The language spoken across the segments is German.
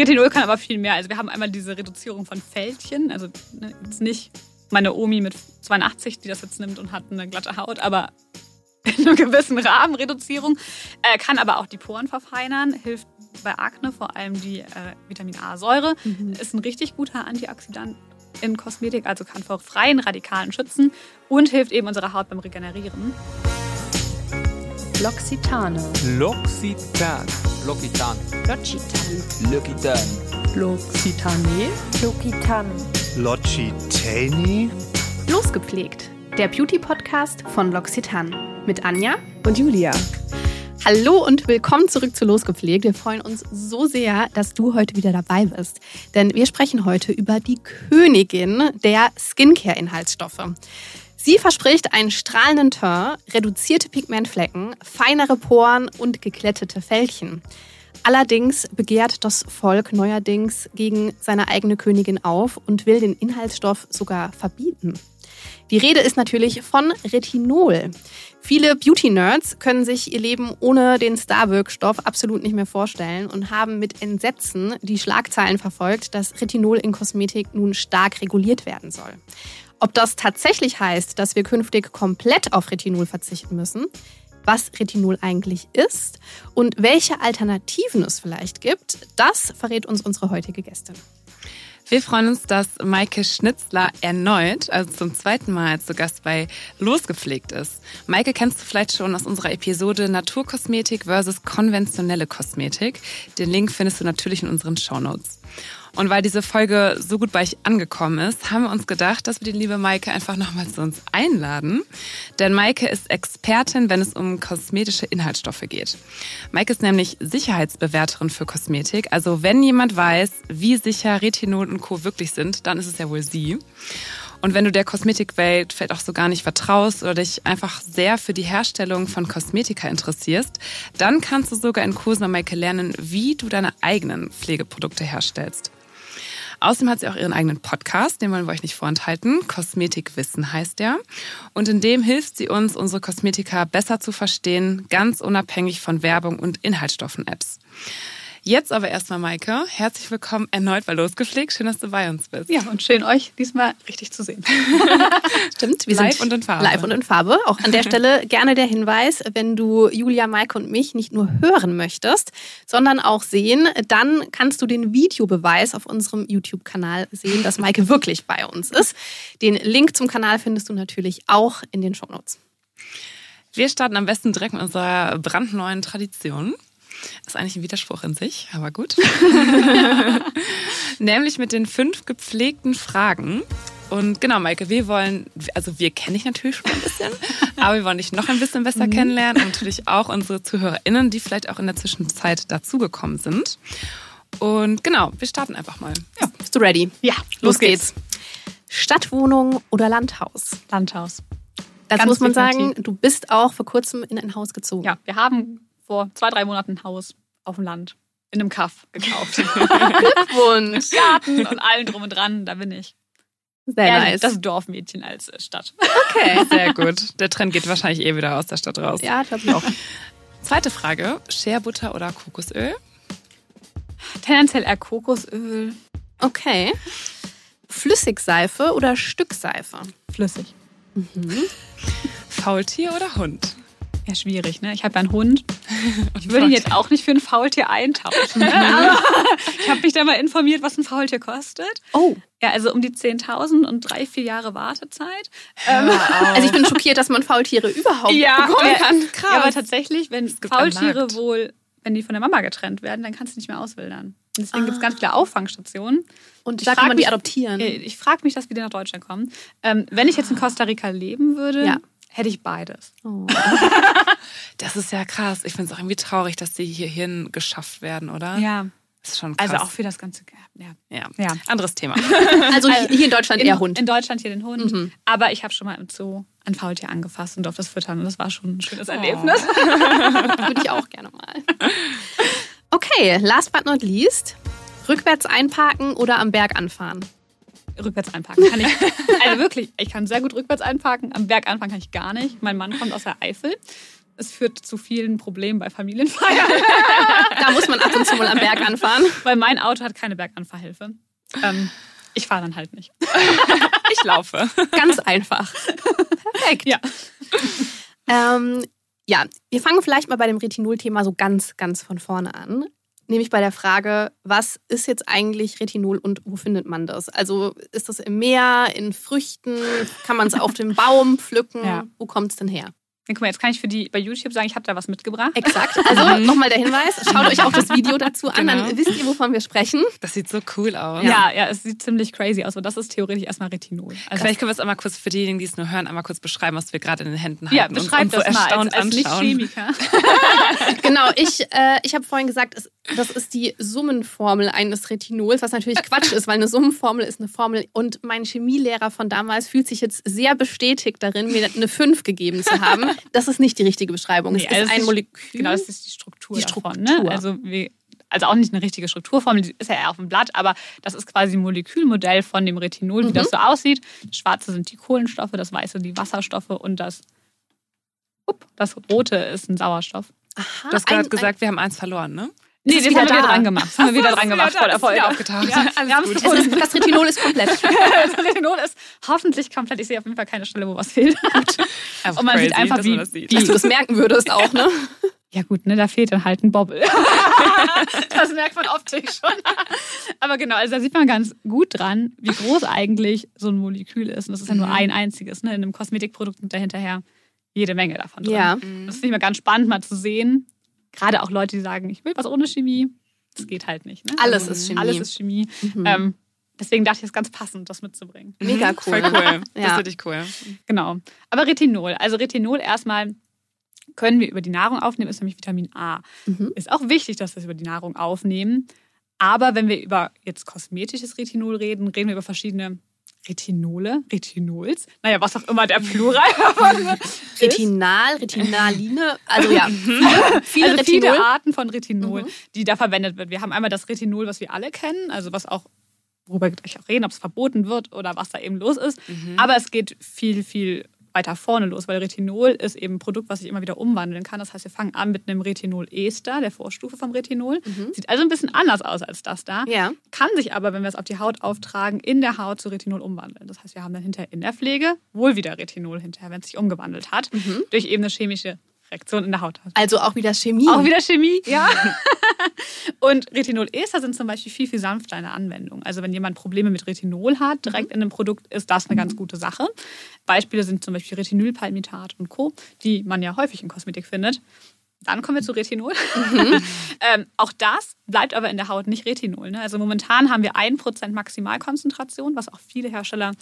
Retinol kann aber viel mehr. Also wir haben einmal diese Reduzierung von Fältchen. Also ne, jetzt nicht meine Omi mit 82, die das jetzt nimmt und hat eine glatte Haut, aber in einem gewissen Rahmen Reduzierung. Äh, kann aber auch die Poren verfeinern, hilft bei Akne vor allem die äh, Vitamin A-Säure. Mhm. Ist ein richtig guter Antioxidant in Kosmetik, also kann vor freien Radikalen schützen und hilft eben unserer Haut beim Regenerieren. L'Occitane. L'Occitan. L'Occitan. L'Occitan. L'Occitan. L'Occitane. L'Occitan. L'Occitani. Losgepflegt, der Beauty-Podcast von L'Occitane mit Anja Und Julia. Hallo und willkommen zurück zu Losgepflegt. Wir freuen uns so sehr, dass du heute wieder dabei bist. Denn wir sprechen heute über die Königin der Skincare-Inhaltsstoffe. Sie verspricht einen strahlenden Teint, reduzierte Pigmentflecken, feinere Poren und geglättete Fältchen. Allerdings begehrt das Volk neuerdings gegen seine eigene Königin auf und will den Inhaltsstoff sogar verbieten. Die Rede ist natürlich von Retinol. Viele Beauty-Nerds können sich ihr Leben ohne den Star-Wirkstoff absolut nicht mehr vorstellen und haben mit Entsetzen die Schlagzeilen verfolgt, dass Retinol in Kosmetik nun stark reguliert werden soll. Ob das tatsächlich heißt, dass wir künftig komplett auf Retinol verzichten müssen, was Retinol eigentlich ist und welche Alternativen es vielleicht gibt, das verrät uns unsere heutige Gästin. Wir freuen uns, dass Maike Schnitzler erneut, also zum zweiten Mal zu Gast bei Losgepflegt ist. Maike kennst du vielleicht schon aus unserer Episode Naturkosmetik versus konventionelle Kosmetik. Den Link findest du natürlich in unseren Shownotes. Und weil diese Folge so gut bei euch angekommen ist, haben wir uns gedacht, dass wir die liebe Maike einfach nochmal zu uns einladen. Denn Maike ist Expertin, wenn es um kosmetische Inhaltsstoffe geht. Maike ist nämlich Sicherheitsbewerterin für Kosmetik. Also wenn jemand weiß, wie sicher Retinol und Co. wirklich sind, dann ist es ja wohl sie. Und wenn du der Kosmetikwelt vielleicht auch so gar nicht vertraust oder dich einfach sehr für die Herstellung von Kosmetika interessierst, dann kannst du sogar in Kursen bei Maike lernen, wie du deine eigenen Pflegeprodukte herstellst. Außerdem hat sie auch ihren eigenen Podcast, den wollen wir euch nicht vorenthalten. Kosmetikwissen heißt der. Und in dem hilft sie uns, unsere Kosmetika besser zu verstehen, ganz unabhängig von Werbung und Inhaltsstoffen-Apps. Jetzt aber erstmal, Maike, herzlich willkommen erneut bei Losgepflegt. Schön, dass du bei uns bist. Ja, und schön, euch diesmal richtig zu sehen. Stimmt, wir Live sind und in Farbe. Live und in Farbe. Auch an der Stelle gerne der Hinweis, wenn du Julia, Maike und mich nicht nur hören möchtest, sondern auch sehen, dann kannst du den Videobeweis auf unserem YouTube-Kanal sehen, dass Maike wirklich bei uns ist. Den Link zum Kanal findest du natürlich auch in den Shownotes. Wir starten am besten direkt mit unserer brandneuen Tradition. Ist eigentlich ein Widerspruch in sich, aber gut. Nämlich mit den fünf gepflegten Fragen. Und genau, Maike, wir wollen, also wir kennen dich natürlich schon ein bisschen, aber wir wollen dich noch ein bisschen besser kennenlernen und natürlich auch unsere ZuhörerInnen, die vielleicht auch in der Zwischenzeit dazugekommen sind. Und genau, wir starten einfach mal. Ja, bist du ready? Ja, Los geht's. Stadtwohnung oder Landhaus? Landhaus. Dazu Ganz muss man sagen, du bist auch vor kurzem in ein Haus gezogen. Ja, wir haben vor zwei, drei Monaten ein Haus auf dem Land in einem Kaff gekauft. Glückwunsch. Garten und allem drum und dran, da bin ich. Sehr Eher nice. Das Dorfmädchen als äh, Stadt. okay. Sehr gut. Der Trend geht wahrscheinlich eh wieder aus der Stadt raus. Ja, glaube ich auch. Zweite Frage: Scherbutter oder Kokosöl? Tendenziell eher Kokosöl, Okay. Flüssigseife oder Stückseife? flüssig. Faultier oder Hund? Ja, schwierig, ne? Ich habe ja einen Hund. Ich würde ihn jetzt auch nicht für ein Faultier eintauschen. Ne? Ich habe mich da mal informiert, was ein Faultier kostet. Oh. Ja, also um die 10.000 und drei, vier Jahre Wartezeit. Ähm, Also ich bin schockiert, dass man Faultiere überhaupt ja, bekommen kann. Ja, aber tatsächlich, wenn Faultiere wohl, wenn die von der Mama getrennt werden, dann kannst du nicht mehr auswildern. Und deswegen gibt es ganz viele Auffangstationen. Und Ich da kann man die mich- adoptieren. Äh, Ich frage mich, dass wir nach Deutschland kommen. Ähm, wenn ich jetzt in Costa Rica leben würde, Ja. Hätte ich beides. Oh. Das ist ja krass. Ich finde es auch irgendwie traurig, dass die hierhin geschafft werden, oder? Ja. Das ist schon krass. Also auch für das ganze. Ja. ja. Ja. Anderes Thema. Also hier in Deutschland In, eher Hund. in Deutschland hier den Hund. Mhm. Aber ich habe schon mal im Zoo ein Faultier angefasst und durfte es füttern. Und das war schon ein schönes Erlebnis. Würde ich auch gerne mal. Okay, last but not least. Rückwärts einparken oder am Berg anfahren? Rückwärts einparken kann ich. Also wirklich, ich kann sehr gut rückwärts einparken. Am Berg anfahren kann ich gar nicht. Mein Mann kommt aus der Eifel. es führt zu vielen Problemen bei Familienfeiern, Da muss man ab und zu mal am Berg anfahren. weil mein Auto hat keine Berganfahrhilfe. Ähm, ich fahre dann halt nicht. Ich laufe. Ganz einfach. Perfekt. Ja. Ähm, ja, wir fangen vielleicht mal bei dem Retinol-Thema so ganz, ganz von vorne an. Nämlich bei der Frage, was ist jetzt eigentlich Retinol und wo findet man das? Also ist das im Meer, in Früchten? Kann man es auf dem Baum pflücken? Ja. Wo kommt es denn her? Dann guck mal, jetzt kann ich für die bei YouTube sagen, ich habe da was mitgebracht. Exakt. Also nochmal der Hinweis, schaut euch auch das Video dazu an, dann Genau. wisst ihr, wovon wir sprechen. Das sieht so cool aus. Ja. ja, es sieht ziemlich crazy aus. Und das ist theoretisch erstmal Retinol. Also Vielleicht können wir es einmal kurz für diejenigen, die es nur hören, einmal kurz beschreiben, was wir gerade in den Händen halten. ja, und beschreib uns so das mal erstaunt als, als anschauen. Nicht-Chemiker. Genau, ich, äh, ich habe vorhin gesagt, es, das ist die Summenformel eines Retinols, was natürlich Quatsch ist, weil eine Summenformel ist eine Formel. Und mein Chemielehrer von damals fühlt sich jetzt sehr bestätigt darin, mir eine 5 gegeben zu haben. Das ist nicht die richtige Beschreibung. Nee, es also ist ein ist- Molekül. Genau, das ist die Struktur Die davon. Struktur. Ne? Also, wie, also auch nicht eine richtige Strukturformel, die ist ja eher auf dem Blatt, aber das ist quasi ein Molekülmodell von dem Retinol, wie das so aussieht. Das Schwarze sind die Kohlenstoffe, das Weiße die Wasserstoffe und das, up, das Rote ist ein Sauerstoff. Aha, Du hast gerade ein- gesagt, wir haben eins verloren, ne? Nee, das wieder haben wir wieder da. dran gemacht. Das haben wir wieder dran gemacht vor der Folge. aufgetaucht. Ja, Alles haben's gut. Ist, das Retinol ist komplett. das Retinol ist hoffentlich komplett. Ich sehe auf jeden Fall keine Stelle, wo was fehlt. Einfach Und man sieht crazy, einfach, dass wie- man das sieht. Dass du das merken würdest auch, ne? Ja gut, ne, da fehlt dann halt ein Bobbel. das merkt man optisch schon. Aber genau, also da sieht man ganz gut dran, wie groß eigentlich so ein Molekül ist. Und das ist ja nur Mhm. ein einziges. Ne? In einem Kosmetikprodukt sind da hinterher jede Menge davon drin. Ja. Das finde ich mal ganz spannend, mal zu sehen. Gerade auch Leute, die sagen, ich will was ohne Chemie. Das geht halt nicht. Ne? Alles ist Chemie. Alles ist Chemie. Mhm. Ähm, deswegen dachte ich, es ist ganz passend, das mitzubringen. Mega cool. Voll cool. Das Ja. ist richtig cool. Genau. Aber Retinol. Also Retinol erstmal können wir über die Nahrung aufnehmen, ist nämlich Vitamin A. Mhm. Ist auch wichtig, dass wir es über die Nahrung aufnehmen. Aber wenn wir über jetzt kosmetisches Retinol reden, reden wir über verschiedene Retinole, Retinols, naja, was auch immer der Plural. Retinal, Retinaline, also ja, viele, viele also viele. Arten von Retinol, die da verwendet wird. Wir haben einmal das Retinol, was wir alle kennen, also was auch, worüber wir gleich auch reden, ob es verboten wird oder was da eben los ist. Aber es geht viel, viel weiter vorne los, weil Retinol ist eben ein Produkt, was sich immer wieder umwandeln kann. Das heißt, wir fangen an mit einem Retinol-Ester, der Vorstufe vom Retinol. Sieht also ein bisschen anders aus als das da. Ja. Kann sich aber, wenn wir es auf die Haut auftragen, in der Haut zu Retinol umwandeln. Das heißt, wir haben dann hinterher in der Pflege wohl wieder Retinol hinterher, wenn es sich umgewandelt hat, durch eben eine chemische Reaktion in der Haut. Also auch wieder Chemie. Auch wieder Chemie, ja. Und Retinol-Ester sind zum Beispiel viel, viel sanfter in der Anwendung. Also wenn jemand Probleme mit Retinol hat, direkt in einem Produkt, ist das eine ganz gute Sache. Beispiele sind zum Beispiel Retinylpalmitat und Co., die man ja häufig in Kosmetik findet. Dann kommen wir zu Retinol. ähm, auch das bleibt aber in der Haut nicht Retinol. Ne? Also momentan haben wir 1% Maximalkonzentration, was auch viele Hersteller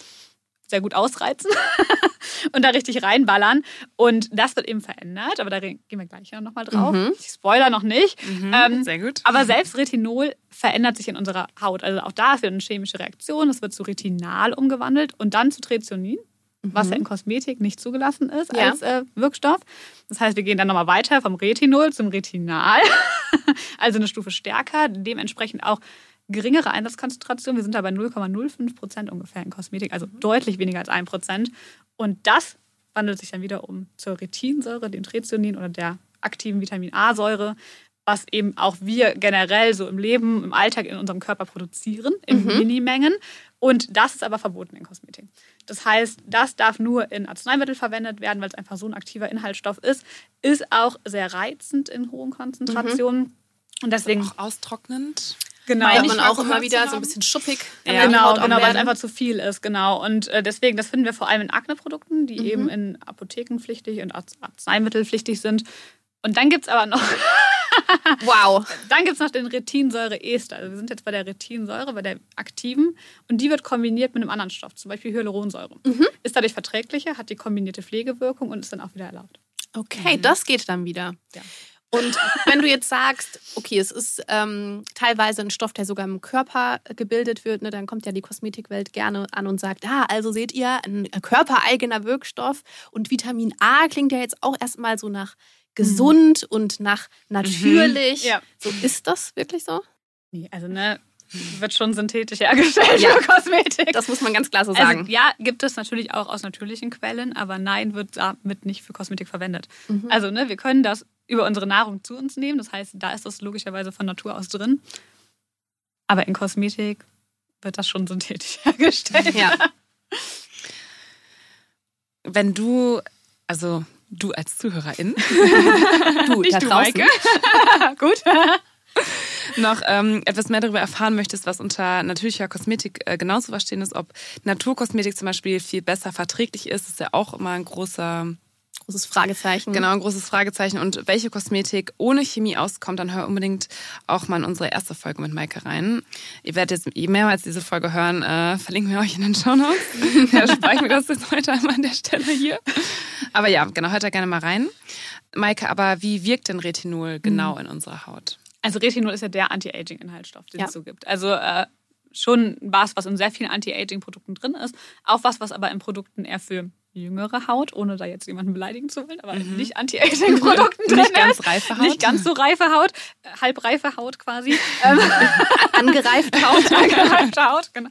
sehr gut ausreizen und da richtig reinballern. Und das wird eben verändert, aber da gehen wir gleich nochmal drauf. Ich spoiler noch nicht. Ähm, Sehr gut. aber selbst Retinol verändert sich in unserer Haut. Also auch da ist wieder eine chemische Reaktion. Es wird zu Retinal umgewandelt und dann zu Trezonin, was ja in Kosmetik nicht zugelassen ist Ja. als äh, Wirkstoff. Das heißt, wir gehen dann nochmal weiter vom Retinol zum Retinal. also eine Stufe stärker, dementsprechend auch geringere Einsatzkonzentration. Wir sind da bei 0,05 Prozent ungefähr in Kosmetik, also deutlich weniger als 1 Prozent. Und das wandelt sich dann wieder um zur Retinsäure, dem Trezonin oder der aktiven Vitamin A-Säure, was eben auch wir generell so im Leben, im Alltag in unserem Körper produzieren, in Minimengen. Und das ist aber verboten in Kosmetik. Das heißt, das darf nur in Arzneimittel verwendet werden, weil es einfach so ein aktiver Inhaltsstoff ist. Ist auch sehr reizend in hohen Konzentrationen. Und deswegen, Auch austrocknend. Genau, nicht man auch immer wieder so ein bisschen schuppig. Ja. Genau, genau, weil es einfach zu viel ist, genau. Und äh, deswegen, das finden wir vor allem in Akneprodukten, die eben in Apothekenpflichtig und Arz- Arzneimittelpflichtig sind. Und dann gibt es aber noch, Wow. dann gibt's noch den Retinsäure-Ester. Also wir sind jetzt bei der Retinsäure, bei der aktiven. Und die wird kombiniert mit einem anderen Stoff, zum Beispiel Hyaluronsäure. Ist dadurch verträglicher, hat die kombinierte Pflegewirkung und ist dann auch wieder erlaubt. Okay, das geht dann wieder. Ja. Und wenn du jetzt sagst, okay, es ist ähm, teilweise ein Stoff, der sogar im Körper gebildet wird, ne, dann kommt ja die Kosmetikwelt gerne an und sagt, ah, also seht ihr, ein körpereigener Wirkstoff und Vitamin A klingt ja jetzt auch erstmal so nach gesund und nach natürlich. Ja. So ist das wirklich so? Nee, also ne, wird schon synthetisch hergestellt Ja. für Kosmetik. Das muss man ganz klar so sagen. Also, ja, gibt es natürlich auch aus natürlichen Quellen, aber nein, wird damit nicht für Kosmetik verwendet. Mhm. Also, ne, wir können das über unsere Nahrung zu uns nehmen. Das heißt, da ist das logischerweise von Natur aus drin. Aber in Kosmetik wird das schon synthetisch hergestellt. ja. Wenn du, also du als Zuhörerin, Du, Nicht da du, draußen. Gut. noch ähm, etwas mehr darüber erfahren möchtest, was unter natürlicher Kosmetik äh, genau zu verstehen ist, ob Naturkosmetik zum Beispiel viel besser verträglich ist, ist ja auch immer ein großer, Großes Fragezeichen. genau, ein großes Fragezeichen. Und welche Kosmetik ohne Chemie auskommt, dann hör unbedingt auch mal in unsere erste Folge mit Maike rein. Ihr werdet jetzt je mehrmals diese Folge hören, äh, verlinken wir euch in den Show Notes. ja, speichern wir das jetzt heute einmal an der Stelle hier. Aber ja, genau, hört da gerne mal rein. Maike, aber wie wirkt denn Retinol genau in unserer Haut? Also Retinol ist ja der Anti-Aging-Inhaltsstoff, den Ja. es so gibt. Also äh, schon was, was in sehr vielen Anti-Aging-Produkten drin ist. Auch was, was aber in Produkten eher für jüngere Haut, ohne da jetzt jemanden beleidigen zu wollen, aber in nicht Anti-Aging-Produkten drin Mhm. Nicht ganz ist. reife Haut. Nicht ganz so reife Haut, äh, halbreife Haut quasi. Ähm, Angereift Haut. Angereifte Haut, genau.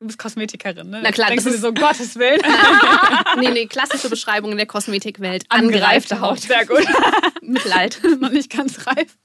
Du bist Kosmetikerin, ne? Na klar, Denkst das du dir so, Gottes Willen. nee, nee, klassische Beschreibung in der Kosmetikwelt. Angereifte Haut, sehr gut. Mittelalt. noch nicht ganz reif.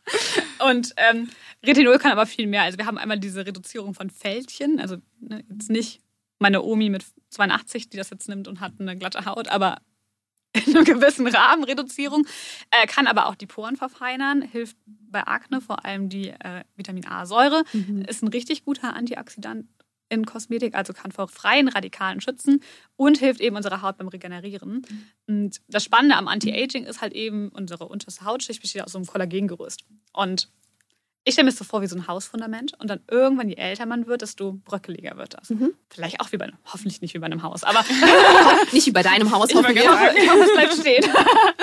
Und ähm, Retinol kann aber viel mehr. Also wir haben einmal diese Reduzierung von Fältchen. Also ne, jetzt nicht meine Omi mit 82, die das jetzt nimmt und hat eine glatte Haut, aber in einem gewissen Rahmen Reduzierung. Äh, kann aber auch die Poren verfeinern, hilft bei Akne, vor allem die äh, Vitamin A-Säure. Ist ein richtig guter Antioxidant in Kosmetik, also kann vor freien Radikalen schützen und hilft eben unserer Haut beim Regenerieren. Und das Spannende am Anti-Aging ist halt eben, unsere unterste Hautschicht besteht aus so einem Kollagengerüst. Und ich stelle mir das so vor wie so ein Hausfundament und dann irgendwann, je älter man wird, desto bröckeliger wird das. Vielleicht auch wie bei einem, hoffentlich nicht wie bei einem Haus, aber Nicht wie bei deinem Haus, ich hoffe, ich hoffe, es bleibt stehen.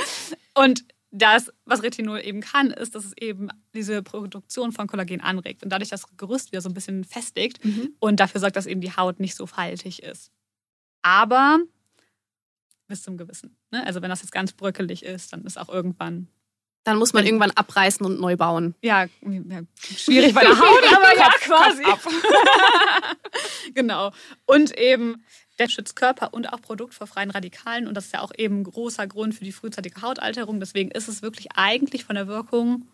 Und das, was Retinol eben kann, ist, dass es eben diese Produktion von Kollagen anregt und dadurch das Gerüst wieder so ein bisschen festigt und dafür sorgt, dass eben die Haut nicht so faltig ist. Aber bis zum Gewissen. Ne? Also wenn das jetzt ganz bröckelig ist, dann ist auch irgendwann Dann muss man irgendwann abreißen und neu bauen. ja, schwierig bei der Haut, aber ja quasi. genau. Und eben der schützt Körper und auch Produkt vor freien Radikalen und das ist ja auch eben ein großer Grund für die frühzeitige Hautalterung. Deswegen ist es wirklich eigentlich von der Wirkung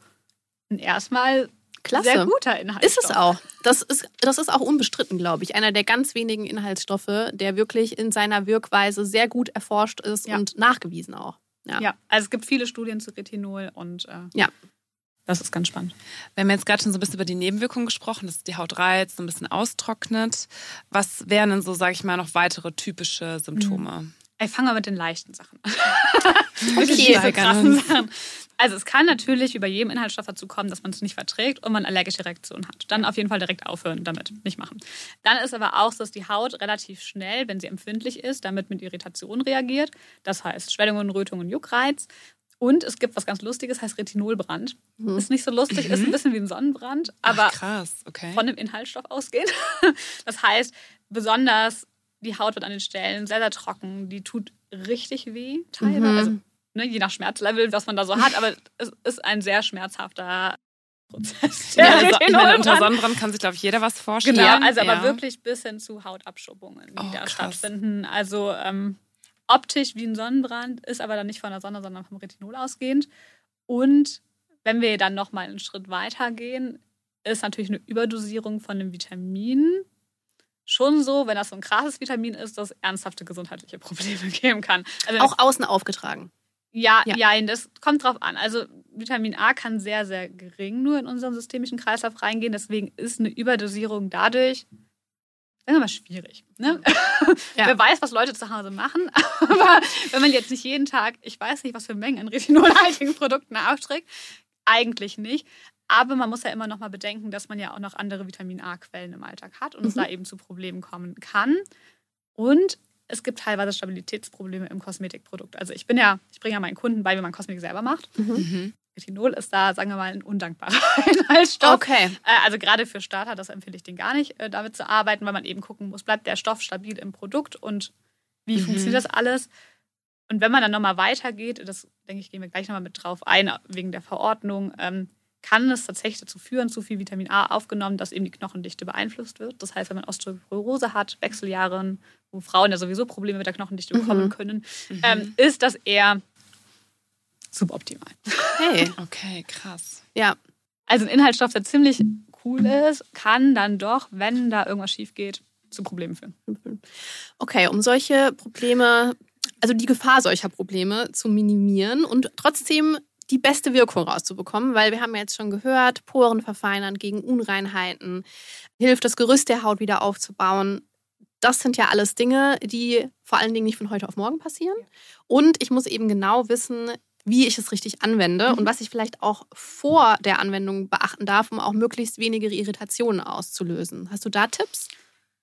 ein erstmal Klasse. sehr guter Inhaltsstoff. Ist es auch. Das ist, das ist auch unbestritten, glaube ich. Einer der ganz wenigen Inhaltsstoffe, der wirklich in seiner Wirkweise sehr gut erforscht ist Ja. und nachgewiesen auch. Ja. Ja, also es gibt viele Studien zu Retinol und äh, Ja. das ist ganz spannend. Wir haben jetzt gerade schon so ein bisschen über die Nebenwirkungen gesprochen, dass die Haut reizt, so ein bisschen austrocknet. Was wären denn so, sage ich mal, noch weitere typische Symptome? Ey, fangen wir mit den leichten Sachen an. Okay. Steigern krassen. Sachen. Also es kann natürlich wie bei jedem Inhaltsstoff dazu kommen, dass man es nicht verträgt und man allergische Reaktionen hat. Dann auf jeden Fall direkt aufhören damit, nicht machen. Dann ist aber auch so, dass die Haut relativ schnell, wenn sie empfindlich ist, damit mit Irritationen reagiert. Das heißt Schwellungen, Rötungen, Juckreiz. Und es gibt was ganz Lustiges, heißt Retinolbrand. Ist nicht so lustig, ist ein bisschen wie ein Sonnenbrand, aber Ach, krass, okay. von dem Inhaltsstoff ausgehen. Das heißt, besonders die Haut wird an den Stellen sehr, sehr trocken. Die tut richtig weh, teilweise. Mhm. Also, ne, je nach Schmerzlevel, was man da so hat. Aber es ist ein sehr schmerzhafter Prozess. ja, also, ich meine, unter. Sonnenbrand kann sich, glaube ich, jeder was vorstellen. Genau, also aber Ja. wirklich bis hin zu Hautabschuppungen, die Oh, da krass. stattfinden. Also ähm, optisch wie ein Sonnenbrand, ist aber dann nicht von der Sonne, sondern vom Retinol ausgehend. Und wenn wir dann noch mal einen Schritt weiter gehen, ist natürlich eine Überdosierung von einem Vitamin schon so, wenn das so ein krasses Vitamin ist, dass es ernsthafte gesundheitliche Probleme geben kann. Also Auch außen aufgetragen. ja, Ja. ja, das kommt drauf an. Also Vitamin A kann sehr, sehr gering nur in unseren systemischen Kreislauf reingehen. Deswegen ist eine Überdosierung dadurch, sagen wir mal, schwierig. Ne? Ja. Wer weiß, was Leute zu Hause machen. Aber wenn man jetzt nicht jeden Tag, ich weiß nicht, was für Mengen an retinolhaltigen Produkten aufträgt, eigentlich nicht. Aber man muss ja immer noch mal bedenken, dass man ja auch noch andere Vitamin A-Quellen im Alltag hat und es da eben zu Problemen kommen kann. Und es gibt teilweise Stabilitätsprobleme im Kosmetikprodukt. Also ich bin ja, ich bringe ja meinen Kunden bei, wie man Kosmetik selber macht. Mhm. Retinol ist da, sagen wir mal, ein undankbarer Inhaltsstoff. Okay. Äh, Also gerade für Starter, das empfehle ich denen gar nicht, äh, damit zu arbeiten, weil man eben gucken muss, bleibt der Stoff stabil im Produkt und wie Mhm. funktioniert das alles? Und wenn man dann nochmal weitergeht, das denke ich, gehen wir gleich nochmal mit drauf ein, wegen der Verordnung, ähm, kann es tatsächlich dazu führen, zu viel Vitamin A aufgenommen, dass eben die Knochendichte beeinflusst wird. Das heißt, wenn man Osteoporose hat, Wechseljahren, wo Frauen ja sowieso Probleme mit der Knochendichte bekommen können, ähm, ist das eher suboptimal. Hey, Okay, krass. ja. Also ein Inhaltsstoff, der ziemlich cool ist, kann dann doch, wenn da irgendwas schief geht, zu Problemen führen. Okay, um solche Probleme, also die Gefahr solcher Probleme zu minimieren und trotzdem die beste Wirkung rauszubekommen, weil wir haben ja jetzt schon gehört, Poren verfeinern gegen Unreinheiten, hilft das Gerüst der Haut wieder aufzubauen. Das sind ja alles Dinge, die vor allen Dingen nicht von heute auf morgen passieren. Und ich muss eben genau wissen, wie ich es richtig anwende und was ich vielleicht auch vor der Anwendung beachten darf, um auch möglichst wenige Irritationen auszulösen. Hast du da Tipps?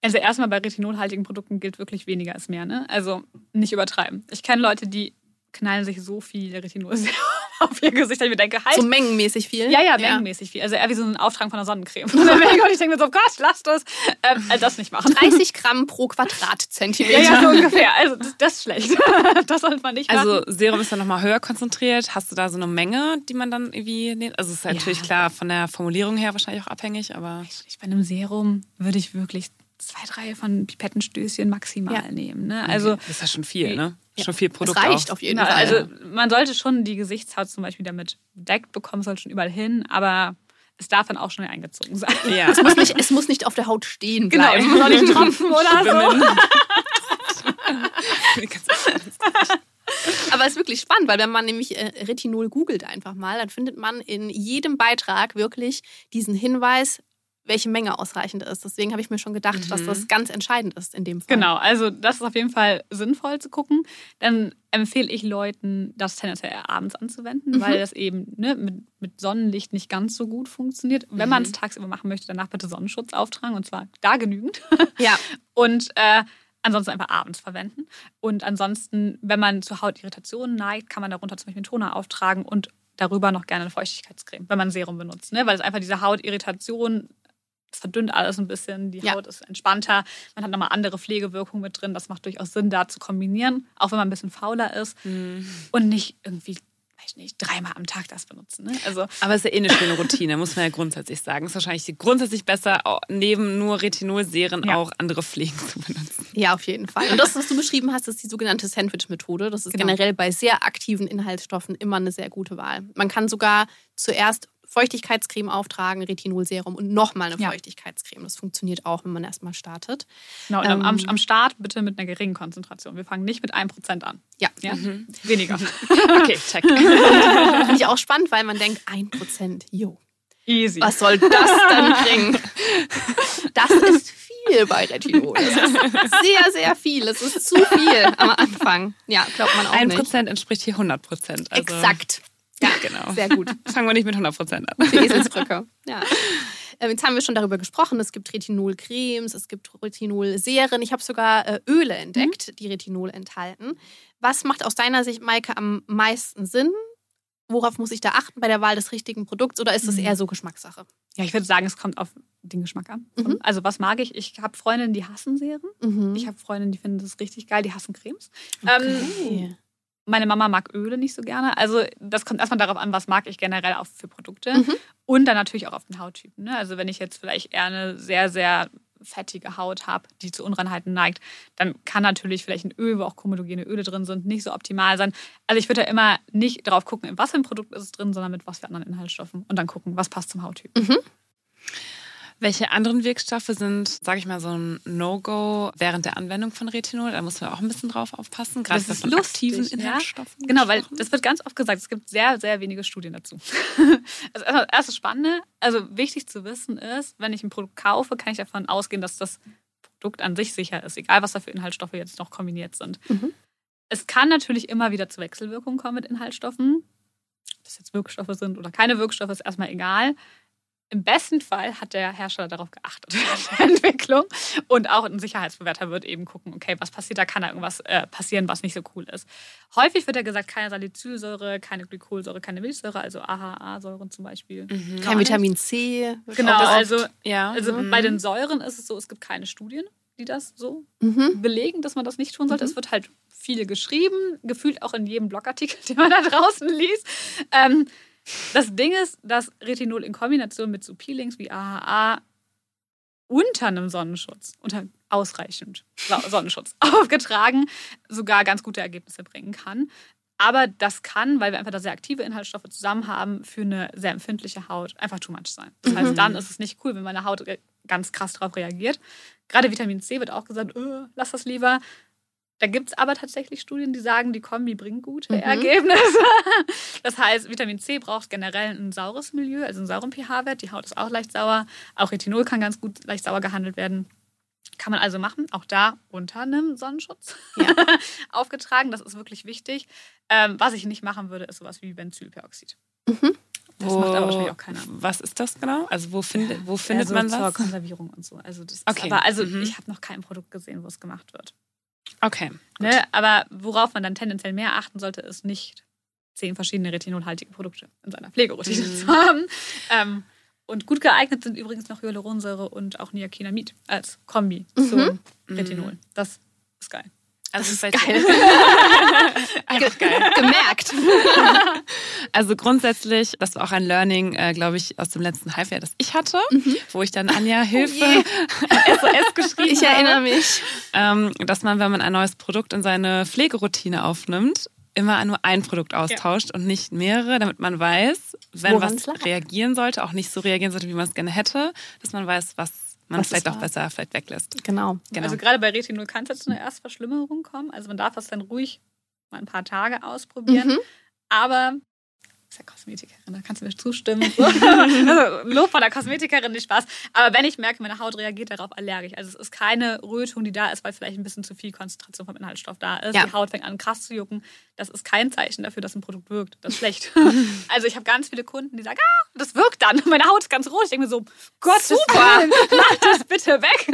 Also erstmal bei retinolhaltigen Produkten gilt wirklich weniger ist mehr. Ne? Also nicht übertreiben. Ich kenne Leute, die knallen sich so viel Retinol auf ihr Gesicht, dass ich mir denke, halt. So mengenmäßig viel? ja, ja, mengenmäßig viel. Also eher wie so ein Auftragen von einer Sonnencreme. Und denke ich- ich denke mir so, Gott, lass das. Ähm, also das nicht machen. 30 Gramm pro Quadratzentimeter. Ja, ja, so ungefähr. Also das, das ist schlecht. Das sollte man nicht machen. Also Serum ist dann nochmal höher konzentriert. Hast du da so eine Menge, die man dann irgendwie nimmt? Also es ist natürlich klar von der Formulierung her wahrscheinlich auch abhängig, aber Ich, bei einem Serum würde ich wirklich zwei, drei von Pipettenstößchen maximal Ja. nehmen. Ne? Also, das ist ja schon viel, ne? Ja. Schon viel Produkt das reicht auch. auf jeden genau, Fall. also man sollte schon die Gesichtshaut zum Beispiel damit bedeckt bekommen, soll schon überall hin, aber es darf dann auch schnell eingezogen sein. Ja. es, muss nicht, es muss nicht auf der Haut stehen Genau, bleiben. ich muss auch nicht tropfen oder so. Aber es ist wirklich spannend, weil wenn man nämlich äh, Retinol googelt einfach mal, dann findet man in jedem Beitrag wirklich diesen Hinweis, welche Menge ausreichend ist. Deswegen habe ich mir schon gedacht, dass das ganz entscheidend ist in dem Fall. Genau, also das ist auf jeden Fall sinnvoll zu gucken. Dann empfehle ich Leuten, das tendenziell abends anzuwenden, weil das eben ne, mit, mit Sonnenlicht nicht ganz so gut funktioniert. Wenn man es tagsüber machen möchte, danach bitte Sonnenschutz auftragen und zwar da genügend. Ja, Und äh, ansonsten einfach abends verwenden. Und ansonsten, wenn man zu Hautirritationen neigt, kann man darunter zum Beispiel einen Toner auftragen und darüber noch gerne eine Feuchtigkeitscreme, wenn man Serum benutzt. Ne? Weil es einfach diese Hautirritation, das verdünnt alles ein bisschen, die Ja. Haut ist entspannter, man hat nochmal andere Pflegewirkungen mit drin. Das macht durchaus Sinn, da zu kombinieren, auch wenn man ein bisschen fauler ist und nicht irgendwie, weiß nicht, dreimal am Tag das benutzen. Ne? Also Aber es ist ja eh eine schöne Routine, muss man ja grundsätzlich sagen. Es ist wahrscheinlich grundsätzlich besser, neben nur Retinolserien Ja. auch andere Pflegen zu benutzen. ja, auf jeden Fall. Und das, was du beschrieben hast, ist die sogenannte Sandwich-Methode. Das ist Genau. generell bei sehr aktiven Inhaltsstoffen immer eine sehr gute Wahl. Man kann sogar zuerst Feuchtigkeitscreme auftragen, Retinolserum und nochmal eine Ja. Feuchtigkeitscreme. Das funktioniert auch, wenn man erstmal startet. genau, und am, am, Ähm. am Start bitte mit einer geringen Konzentration. Wir fangen nicht mit 1% an. Ja, Ja? Weniger. Okay, check. finde ich auch spannend, weil man denkt, 1%, jo. Easy. Was soll das dann bringen? Das ist viel bei Retinol. Das ist sehr, sehr viel. Es ist zu viel am Anfang. Ja, glaubt man auch Ein nicht. Prozent entspricht hier 100 Prozent. Also, Exakt. Ja, Genau. Sehr gut. Fangen wir nicht mit 100 Prozent an. Die Eselsbrücke. Ja. Ähm, Jetzt haben wir schon darüber gesprochen. Es gibt Retinol-Cremes, es gibt Retinol-Serien. Ich habe sogar äh, Öle entdeckt, die Retinol enthalten. Was macht aus deiner Sicht, Maike, am meisten Sinn? Worauf muss ich da achten bei der Wahl des richtigen Produkts oder ist es eher so Geschmackssache? Ja, ich würde sagen, es kommt auf den Geschmack an. Mhm. Also was mag ich? Ich habe Freundinnen, die hassen Serien. Mhm. Ich habe Freundinnen, die finden das richtig geil, die hassen Cremes. Ähm, Okay. Meine Mama mag Öle nicht so gerne. Also das kommt erstmal darauf an, was mag ich generell auch für Produkte. Mhm. Und dann natürlich auch auf den Hauttypen. Ne? Also wenn ich jetzt vielleicht eher eine sehr, sehr fettige Haut habe, die zu Unreinheiten neigt, dann kann natürlich vielleicht ein Öl, wo auch komedogene Öle drin sind, nicht so optimal sein. Also ich würde da immer nicht drauf gucken, in was für ein Produkt ist es drin, sondern mit was für anderen Inhaltsstoffen. Und dann gucken, was passt zum Hauttyp. Welche anderen Wirkstoffe sind, sage ich mal, so ein No-Go während der Anwendung von Retinol? Da muss man auch ein bisschen drauf aufpassen, gerade Das von lustig, aktiven ja. Inhaltsstoffen. Genau, weil das wird ganz oft gesagt, es gibt sehr, sehr wenige Studien dazu. also erstmal- erstes Spannende, also wichtig zu wissen ist, wenn ich ein Produkt kaufe, kann ich davon ausgehen, dass das Produkt an sich sicher ist, egal was da für Inhaltsstoffe jetzt noch kombiniert sind. Mhm. Es kann natürlich immer wieder zu Wechselwirkungen kommen mit Inhaltsstoffen. Ob das jetzt Wirkstoffe sind oder keine Wirkstoffe, ist erstmal egal. Im besten Fall hat der Hersteller darauf geachtet in der Entwicklung. Und auch ein Sicherheitsbewerter wird eben gucken, okay, was passiert da? Kann da irgendwas äh, passieren, was nicht so cool ist? Häufig wird ja gesagt, keine Salicylsäure, keine Glykolsäure, keine Milchsäure, also AHA-Säuren zum Beispiel. Kein Vitamin C. Genau, also, ja. also mhm. bei den Säuren ist es so, es gibt keine Studien, die das so Mhm. belegen, dass man das nicht tun sollte. Es wird halt viel geschrieben, gefühlt auch in jedem Blogartikel, den man da draußen liest. Ähm, Das Ding ist, dass Retinol in Kombination mit so Peelings wie AHA unter einem Sonnenschutz, unter ausreichend Sonnenschutz aufgetragen, sogar ganz gute Ergebnisse bringen kann. Aber das kann, weil wir einfach da sehr aktive Inhaltsstoffe zusammen haben, für eine sehr empfindliche Haut einfach too much sein. Das heißt, dann ist es nicht cool, wenn meine Haut re- ganz krass darauf reagiert. Gerade Vitamin C wird auch gesagt, äh, lass das lieber. Da gibt es aber tatsächlich Studien, die sagen, die Kombi bringt gute Mhm. Ergebnisse. Das heißt, Vitamin C braucht generell ein saures Milieu, also einen sauren pH-Wert. Die Haut ist auch leicht sauer. Auch Retinol kann ganz gut leicht sauer gehandelt werden. Kann man also machen. Auch da unter einem Sonnenschutz Ja. aufgetragen. Das ist wirklich wichtig. Ähm, was ich nicht machen würde, ist sowas wie Benzylperoxid. Das Wo- macht aber wahrscheinlich auch keiner. Was ist das genau? Also wo, find, wo findet also man zur das? Konservierung und so. Also das ist Okay. aber also Mhm. ich habe noch kein Produkt gesehen, wo es gemacht wird. Okay. Ne? Aber worauf man dann tendenziell mehr achten sollte, ist nicht zehn verschiedene retinolhaltige Produkte in seiner Pflegeroutine Mhm. zu haben. Ähm, und gut geeignet sind übrigens noch Hyaluronsäure und auch Niacinamid als Kombi zum Retinol. Das ist geil. Also ist bei- geil. Einfach geil. Gemerkt. Also grundsätzlich, das war auch ein Learning, äh, glaube ich, aus dem letzten Halbjahr, das ich hatte, wo ich dann Anja Hilfe je. SOS geschrieben Ich erinnere mich. ähm, dass man, wenn man ein neues Produkt in seine Pflegeroutine aufnimmt, immer nur ein Produkt austauscht und nicht mehrere, damit man weiß, wenn Woran was reagieren sollte, auch nicht so reagieren sollte, wie man es gerne hätte, dass man weiß, was man es vielleicht auch besser vielleicht weglässt. Genau. Genau. Also gerade bei Retinol kann es jetzt zu einer Erstverschlimmerung kommen. Also man darf das dann ruhig mal ein paar Tage ausprobieren. Mhm. Aber ist ja Kosmetikerin, da kannst du mir zustimmen. So. also, Lob von der Kosmetikerin, nicht Spaß. Aber wenn ich merke, meine Haut reagiert darauf allergisch. Also es ist keine Rötung, die da ist, weil vielleicht ein bisschen zu viel Konzentration vom Inhaltsstoff da ist. Ja. Die Haut fängt an krass zu jucken. Das ist kein Zeichen dafür, dass ein Produkt wirkt. Das ist schlecht. also ich habe ganz viele Kunden, die sagen, ah, das wirkt dann. Meine Haut ist ganz rot. Ich denke mir so, Gott, super, mach das bitte weg.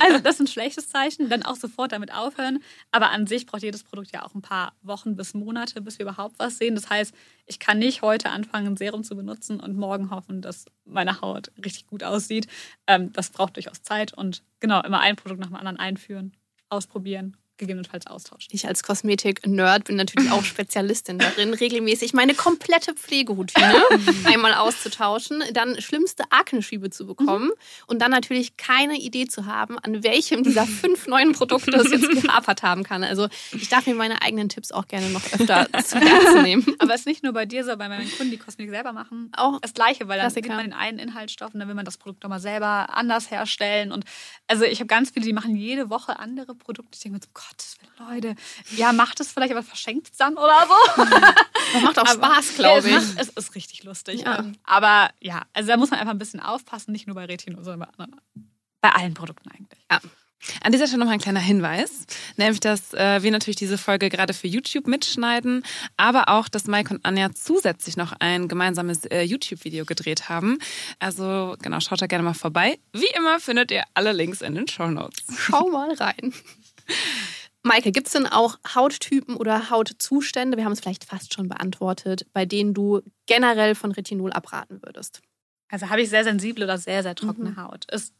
Also das ist ein schlechtes Zeichen. Dann auch sofort damit aufhören. Aber an sich braucht jedes Produkt ja auch ein paar Wochen bis Monate, bis wir überhaupt was sehen. Das heißt, ich kann nicht heute anfangen, Serum zu benutzen und morgen hoffen, dass meine Haut richtig gut aussieht. Ähm, das braucht durchaus Zeit und genau, immer ein Produkt nach dem anderen einführen, ausprobieren, gegebenenfalls austauschen. Ich als Kosmetik-Nerd bin natürlich auch Spezialistin darin, regelmäßig meine komplette Pflegeroutine einmal auszutauschen, dann schlimmste Akneschübe zu bekommen und dann natürlich keine Idee zu haben, an welchem dieser fünf neuen Produkte es jetzt gehapert haben kann. Also ich darf mir meine eigenen Tipps auch gerne noch öfter zu Herzen nehmen. Aber es ist nicht nur bei dir so, bei meinen Kunden, die Kosmetik selber machen, Auch das Gleiche, weil dann gibt man den einen Inhaltsstoff und dann will man das Produkt nochmal selber anders herstellen. Und also ich habe ganz viele, die machen jede Woche andere Produkte. Ich denke mir so, Gottes Willen, Leute, ja, macht es vielleicht, aber verschenkt es dann oder so. das macht auch Aber- Spaß, glaube es ich. macht- Es ist richtig lustig. Ja. Ähm, Aber ja, also da muss man einfach ein bisschen aufpassen, nicht nur bei Retinol, sondern bei anderen. Bei allen Produkten eigentlich. An dieser Stelle noch mal ein kleiner Hinweis, nämlich, dass äh, wir natürlich diese Folge gerade für YouTube mitschneiden, aber auch, dass Mike und Anja zusätzlich noch ein gemeinsames äh, YouTube-Video gedreht haben. Also genau, schaut da gerne mal vorbei. Wie immer findet ihr alle Links in den Show Notes. Schau mal rein. Maike, gibt es denn auch Hauttypen oder Hautzustände, wir haben es vielleicht fast schon beantwortet, bei denen du generell von Retinol abraten würdest? Also habe ich sehr sensible oder sehr, sehr trockene Haut. Ist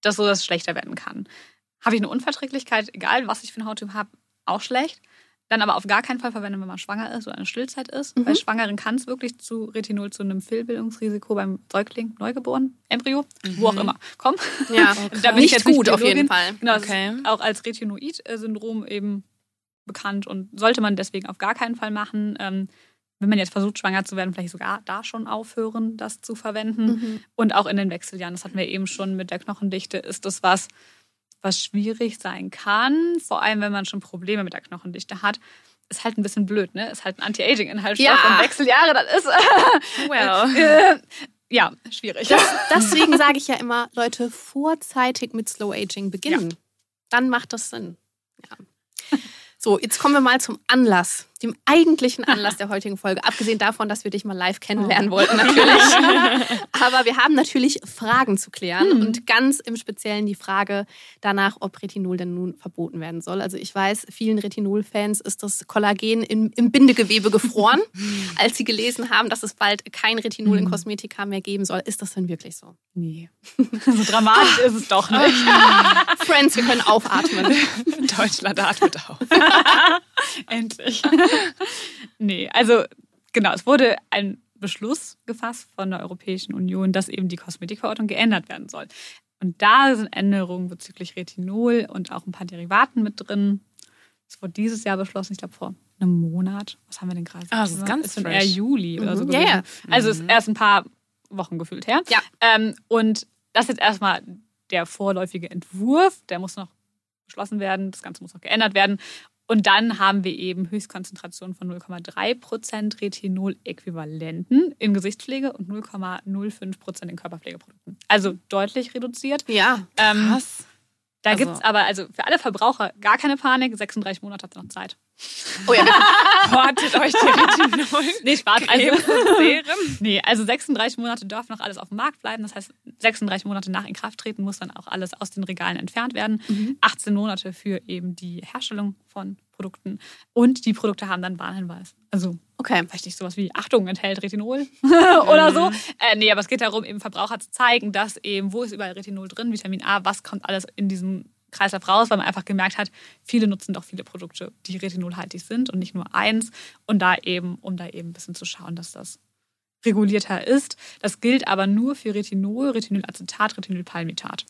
das so, dass es schlechter werden kann. Habe ich eine Unverträglichkeit, egal was ich für einen Hauttyp habe, auch schlecht. Dann aber auf gar keinen Fall verwenden, wenn man schwanger ist oder eine Stillzeit ist. Mhm. Bei Schwangeren kann es wirklich zu Retinol, zu einem Fehlbildungsrisiko beim Säugling, Neugeboren, Embryo, wo auch immer, kommen. Ja, Da bin ich nicht jetzt nicht gut auf jeden. Fall. Genau, Okay. ist auch als Retinoid-Syndrom eben bekannt und sollte man deswegen auf gar keinen Fall machen. Ähm, wenn man jetzt versucht, schwanger zu werden, vielleicht sogar da schon aufhören, das zu verwenden. Mhm. Und auch in den Wechseljahren, das hatten wir eben schon mit der Knochendichte, ist das was, was schwierig sein kann. Vor allem, wenn man schon Probleme mit der Knochendichte hat. Ist halt ein bisschen blöd, ne? Ist halt ein Anti-Aging-Inhaltsstoff Ja. und Wechseljahre, das ist Well. äh, ja schwierig. Deswegen sage ich ja immer, Leute, vorzeitig mit Slow Aging beginnen. Dann macht das Sinn. Ja. So, jetzt kommen wir mal zum Anlass, dem eigentlichen Anlass der heutigen Folge. Abgesehen davon, dass wir dich mal live kennenlernen wollten, natürlich. Aber wir haben natürlich Fragen zu klären und ganz im Speziellen die Frage danach, ob Retinol denn nun verboten werden soll. Also ich weiß, vielen Retinol-Fans ist das Kollagen im, im Bindegewebe gefroren, als sie gelesen haben, dass es bald kein Retinol in Kosmetika mehr geben soll. Ist das denn wirklich so? Nee. So dramatisch ist es doch nicht. Friends, wir können aufatmen. Deutschland atmet auf. Endlich. nee, also genau, es wurde ein Beschluss gefasst von der Europäischen Union, dass eben die Kosmetikverordnung geändert werden soll. Und da sind Änderungen bezüglich Retinol und auch ein paar Derivaten mit drin. Das wurde dieses Jahr beschlossen, ich glaube vor einem Monat. Was haben wir denn gerade? Ah, das ist ganz ist schon eher Juli oder so. Mhm. Ja, ja. Also ist erst ein paar Wochen gefühlt her. Ja. Ähm, und das ist jetzt erstmal der vorläufige Entwurf. Der muss noch beschlossen werden. Das Ganze muss noch geändert werden. Und dann haben wir eben Höchstkonzentrationen von 0,3 Prozent Retinol-Äquivalenten in Gesichtspflege und 0,05 Prozent in Körperpflegeprodukten. Also deutlich reduziert. Ja. Ähm, Krass. da Also- gibt es aber also für alle Verbraucher gar keine Panik. 36 Monate ihr noch Zeit. Oh ja, Hortet euch die Retinol. Nee, Spaß. Also, Serum. nee, also 36 Monate darf noch alles auf dem Markt bleiben. Das heißt, 36 Monate nach Inkrafttreten muss dann auch alles aus den Regalen entfernt werden. 18 Monate für eben die Herstellung von Produkten. Und die Produkte haben dann Warnhinweis. Also okay. vielleicht nicht sowas wie Achtung, enthält Retinol oder so. Äh, nee, aber es geht darum, eben Verbraucher zu zeigen, dass eben, wo ist überall Retinol drin, Vitamin A, was kommt alles in diesem Kreislauf raus, weil man einfach gemerkt hat, viele nutzen doch viele Produkte, die retinolhaltig sind und nicht nur eins. Und da eben, um da eben ein bisschen zu schauen, dass das regulierter ist. Das gilt aber nur für Retinol, Retinolacetat, Retinolpalmitat.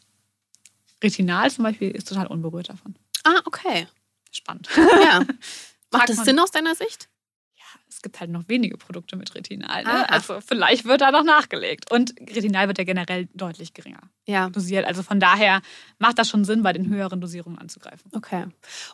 Retinal zum Beispiel ist total unberührt davon. Ah, okay. Spannend. Ja. Macht das Sinn aus deiner Sicht? es gibt halt noch wenige Produkte mit Retinal. Ne? Also vielleicht wird da noch nachgelegt. Und Retinal wird ja generell deutlich geringer Ja. dosiert. Also von daher macht das schon Sinn, bei den höheren Dosierungen anzugreifen. Okay.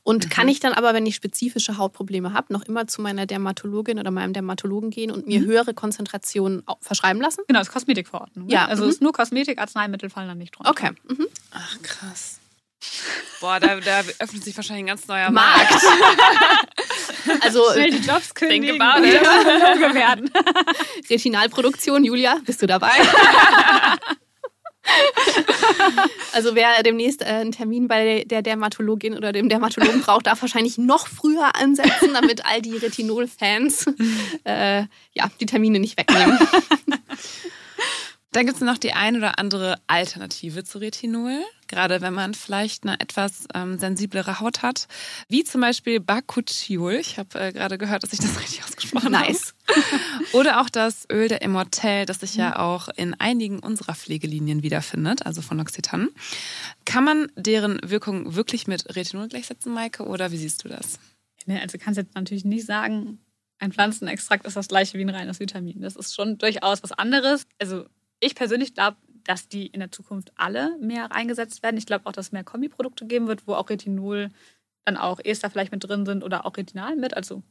Und kann ich dann aber, wenn ich spezifische Hautprobleme habe, noch immer zu meiner Dermatologin oder meinem Dermatologen gehen und mir höhere Konzentrationen verschreiben lassen? Genau, das ist Kosmetikverordnung. Ne? Ja, Also mhm. ist nur Kosmetik, Arzneimittel fallen dann nicht drunter. Okay. Mhm. Ach, krass. Boah, da, da öffnet sich wahrscheinlich ein ganz neuer Markt. Markt. Also Schnell die Jobs kündigen about und it. Werden. Retinalproduktion, Julia, bist du dabei? also wer demnächst äh, einen Termin bei der Dermatologin oder dem Dermatologen braucht, darf wahrscheinlich noch früher ansetzen, damit all die Retinol-Fans äh, ja, die Termine nicht wegnehmen. Dann gibt es noch die ein oder andere Alternative zu Retinol, gerade wenn man vielleicht eine etwas ähm, sensiblere Haut hat, wie zum Beispiel Bakuchiol. Ich habe äh, gerade gehört, dass ich das richtig ausgesprochen Nice. habe. Oder auch das Öl der Immortelle, das sich ja auch in einigen unserer Pflegelinien wiederfindet, also von L'Occitane. Kann man deren Wirkung wirklich mit Retinol gleichsetzen, Maike, oder wie siehst du das? Ne, Also kannst jetzt natürlich nicht sagen, ein Pflanzenextrakt ist das gleiche wie ein reines Vitamin. Das ist schon durchaus was anderes. Also ich persönlich glaube, dass die in der Zukunft alle mehr eingesetzt werden. Ich glaube auch, dass es mehr Kombiprodukte geben wird, wo auch Retinol, dann auch Ester vielleicht mit drin sind oder auch Retinal mit. Also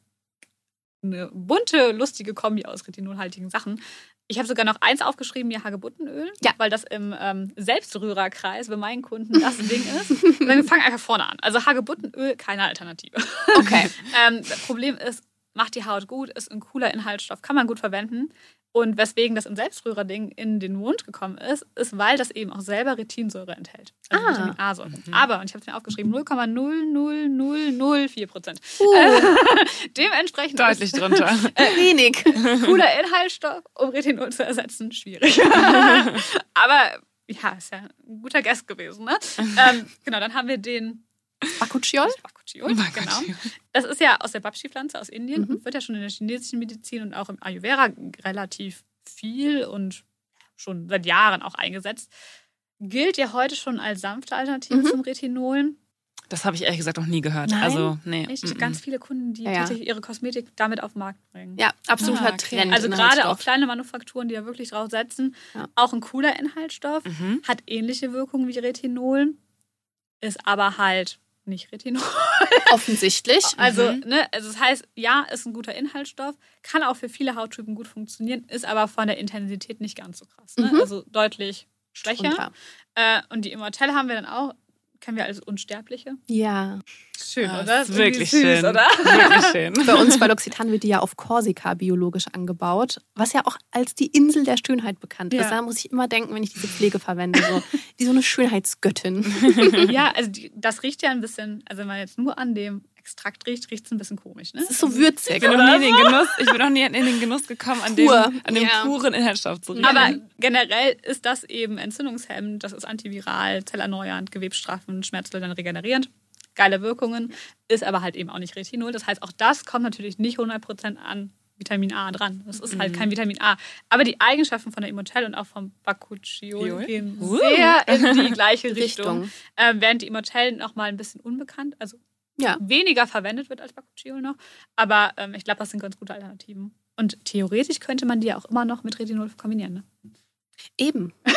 eine bunte, lustige Kombi aus retinolhaltigen Sachen. Ich habe sogar noch eins aufgeschrieben, hier Hagebuttenöl, Ja. weil das im ähm, Selbstrührerkreis bei meinen Kunden das Ding ist. Und wir fangen einfach vorne an. Also Hagebuttenöl, keine Alternative. Okay. Ähm, das Problem ist, macht die Haut gut, ist ein cooler Inhaltsstoff, kann man gut verwenden. Und weswegen das im Selbstrührerding in den Mund gekommen ist, ist, weil das eben auch selber Retinsäure enthält. Also Ah. Vitamin A-Säure. Aber, und ich habe es mir aufgeschrieben, 0,00004 Prozent. Uh, Dementsprechend Deutlich drunter. wenig. ist cooler Inhaltsstoff, um Retinol zu ersetzen, schwierig. Aber ja, ist ja ein guter Guest gewesen. Ne? ähm, genau, dann haben wir den Bakuchiol? Bakuchiol, genau. Das ist ja aus der Babshi-Pflanze aus Indien und wird ja schon in der chinesischen Medizin und auch im Ayurveda relativ viel und schon seit Jahren auch eingesetzt. Gilt ja heute schon als sanfte Alternative Mhm. zum Retinol. Das habe ich ehrlich gesagt noch nie gehört. Nein? Also, nee. Echt mm, mm. ganz viele Kunden, die Ja, tatsächlich ihre Kosmetik damit auf den Markt bringen. Ja, absoluter Ah, okay. Trend. Also gerade auch kleine Manufakturen, die da wirklich drauf setzen. Ja. Auch ein cooler Inhaltsstoff, Mhm. hat ähnliche Wirkung wie Retinol, ist aber halt nicht Retinol. Offensichtlich. Also, Mhm. ne, also das heißt, ja, ist ein guter Inhaltsstoff, kann auch für viele Hauttypen gut funktionieren, ist aber von der Intensität nicht ganz so krass. Ne? Mhm. Also deutlich schwächer. Äh, und die Immortelle haben wir dann auch, kennen wir als Unsterbliche. Ja. Schön, Ah, oder? ist Ist wirklich süß, schön. oder? Wirklich schön. Bei uns bei L'Occitane wird die ja auf Korsika biologisch angebaut, was ja auch als die Insel der Schönheit bekannt Ja. ist. Da muss ich immer denken, wenn ich diese Pflege verwende, so wie so eine Schönheitsgöttin. ja, also die, das riecht ja ein bisschen, also wenn man jetzt nur an dem Extrakt riecht, riecht es ein bisschen komisch, ne? Es ist so würzig. Ich bin, noch nie in den Genuss, ich bin noch nie in den Genuss gekommen, an dem, Pur. an dem Ja. puren Inhaltsstoff zu riechen. Aber generell ist das eben entzündungshemmend, das ist antiviral, zellerneuernd, gewebsstraffend, schmerzlindernd, regenerierend. Geile Wirkungen, ist aber halt eben auch nicht Retinol. Das heißt, auch das kommt natürlich nicht 100% an Vitamin A dran. Das ist halt Mhm. kein Vitamin A. Aber die Eigenschaften von der Immortelle und auch vom Bakuchiol Iol? gehen Uh. sehr in die gleiche Richtung. Richtung. Ähm, während die Immortellen noch mal ein bisschen unbekannt, also Ja. weniger verwendet wird als Bakuchiol noch. Aber ähm, ich glaube, das sind ganz gute Alternativen. Und theoretisch könnte man die ja auch immer noch mit Retinol kombinieren. Ne? Eben.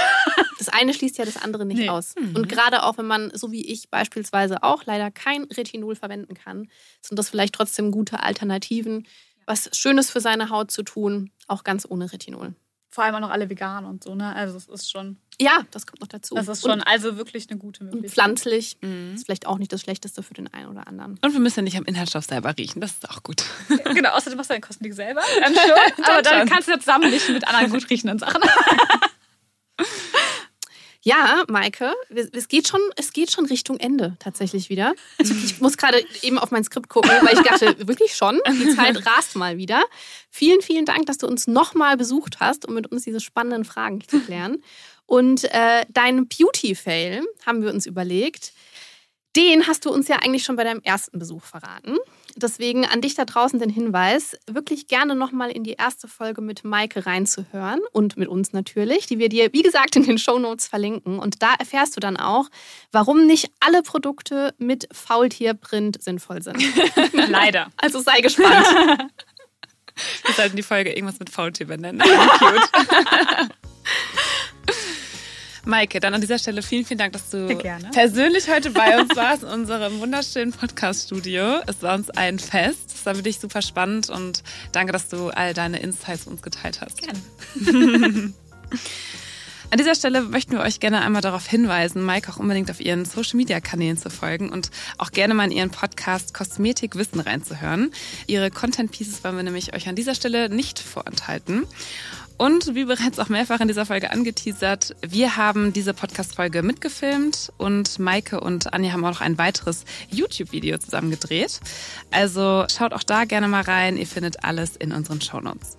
Das eine schließt ja das andere nicht Nee. aus. Mhm. Und gerade auch, wenn man, so wie ich beispielsweise auch, leider kein Retinol verwenden kann, sind das vielleicht trotzdem gute Alternativen, was Schönes für seine Haut zu tun, auch ganz ohne Retinol. Vor allem auch noch alle vegan und so. Ne? Also es ist schon, Ja, das kommt noch dazu. das ist schon und, also wirklich eine gute und Möglichkeit. pflanzlich Mhm. ist vielleicht auch nicht das Schlechteste für den einen oder anderen. Und wir müssen ja nicht am Inhaltsstoff selber riechen. Das ist auch gut. genau, außerdem machst du deine Kosmetik selber. Dann schon, aber dann schon. kannst du das zusammenmischen mit anderen gut riechenden Sachen. Ja, Maike, es geht schon, es geht schon Richtung Ende tatsächlich wieder. Ich muss gerade eben auf mein Skript gucken, weil ich dachte, wirklich schon, die Zeit rast mal wieder. Vielen, vielen Dank, dass du uns nochmal besucht hast, um mit uns diese spannenden Fragen zu klären. Und äh, deinen Beauty-Fail haben wir uns überlegt. Den hast du uns ja eigentlich schon bei deinem ersten Besuch verraten. Deswegen an dich da draußen den Hinweis, wirklich gerne nochmal in die erste Folge mit Maike reinzuhören und mit uns natürlich, die wir dir, wie gesagt, in den Shownotes verlinken. Und da erfährst du dann auch, warum nicht alle Produkte mit Faultierprint sinnvoll sind. Leider. Also sei gespannt. Wir sollten die Folge irgendwas mit Faultier benennen. Cute. Maike, dann an dieser Stelle vielen, vielen Dank, dass du persönlich heute bei uns warst in unserem wunderschönen Podcast-Studio. Es war uns ein Fest. Es war wirklich super spannend und danke, dass du all deine Insights uns geteilt hast. Gerne. An dieser Stelle möchten wir euch gerne einmal darauf hinweisen, Maike auch unbedingt auf ihren Social-Media-Kanälen zu folgen und auch gerne mal in ihren Podcast Kosmetik Wissen reinzuhören. Ihre Content-Pieces wollen wir nämlich euch an dieser Stelle nicht vorenthalten. Und wie bereits auch mehrfach in dieser Folge angeteasert, wir haben diese Podcast-Folge mitgefilmt und Maike und Anja haben auch noch ein weiteres YouTube-Video zusammen gedreht. Also schaut auch da gerne mal rein. Ihr findet alles in unseren Shownotes.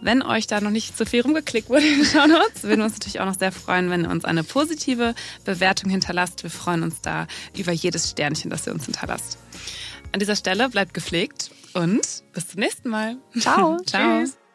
Wenn euch da noch nicht zu viel rumgeklickt wurde in den Shownotes, würden wir uns natürlich auch noch sehr freuen, wenn ihr uns eine positive Bewertung hinterlasst. Wir freuen uns da über jedes Sternchen, das ihr uns hinterlasst. An dieser Stelle bleibt gepflegt und bis zum nächsten Mal. Ciao. Ciao. Tschüss.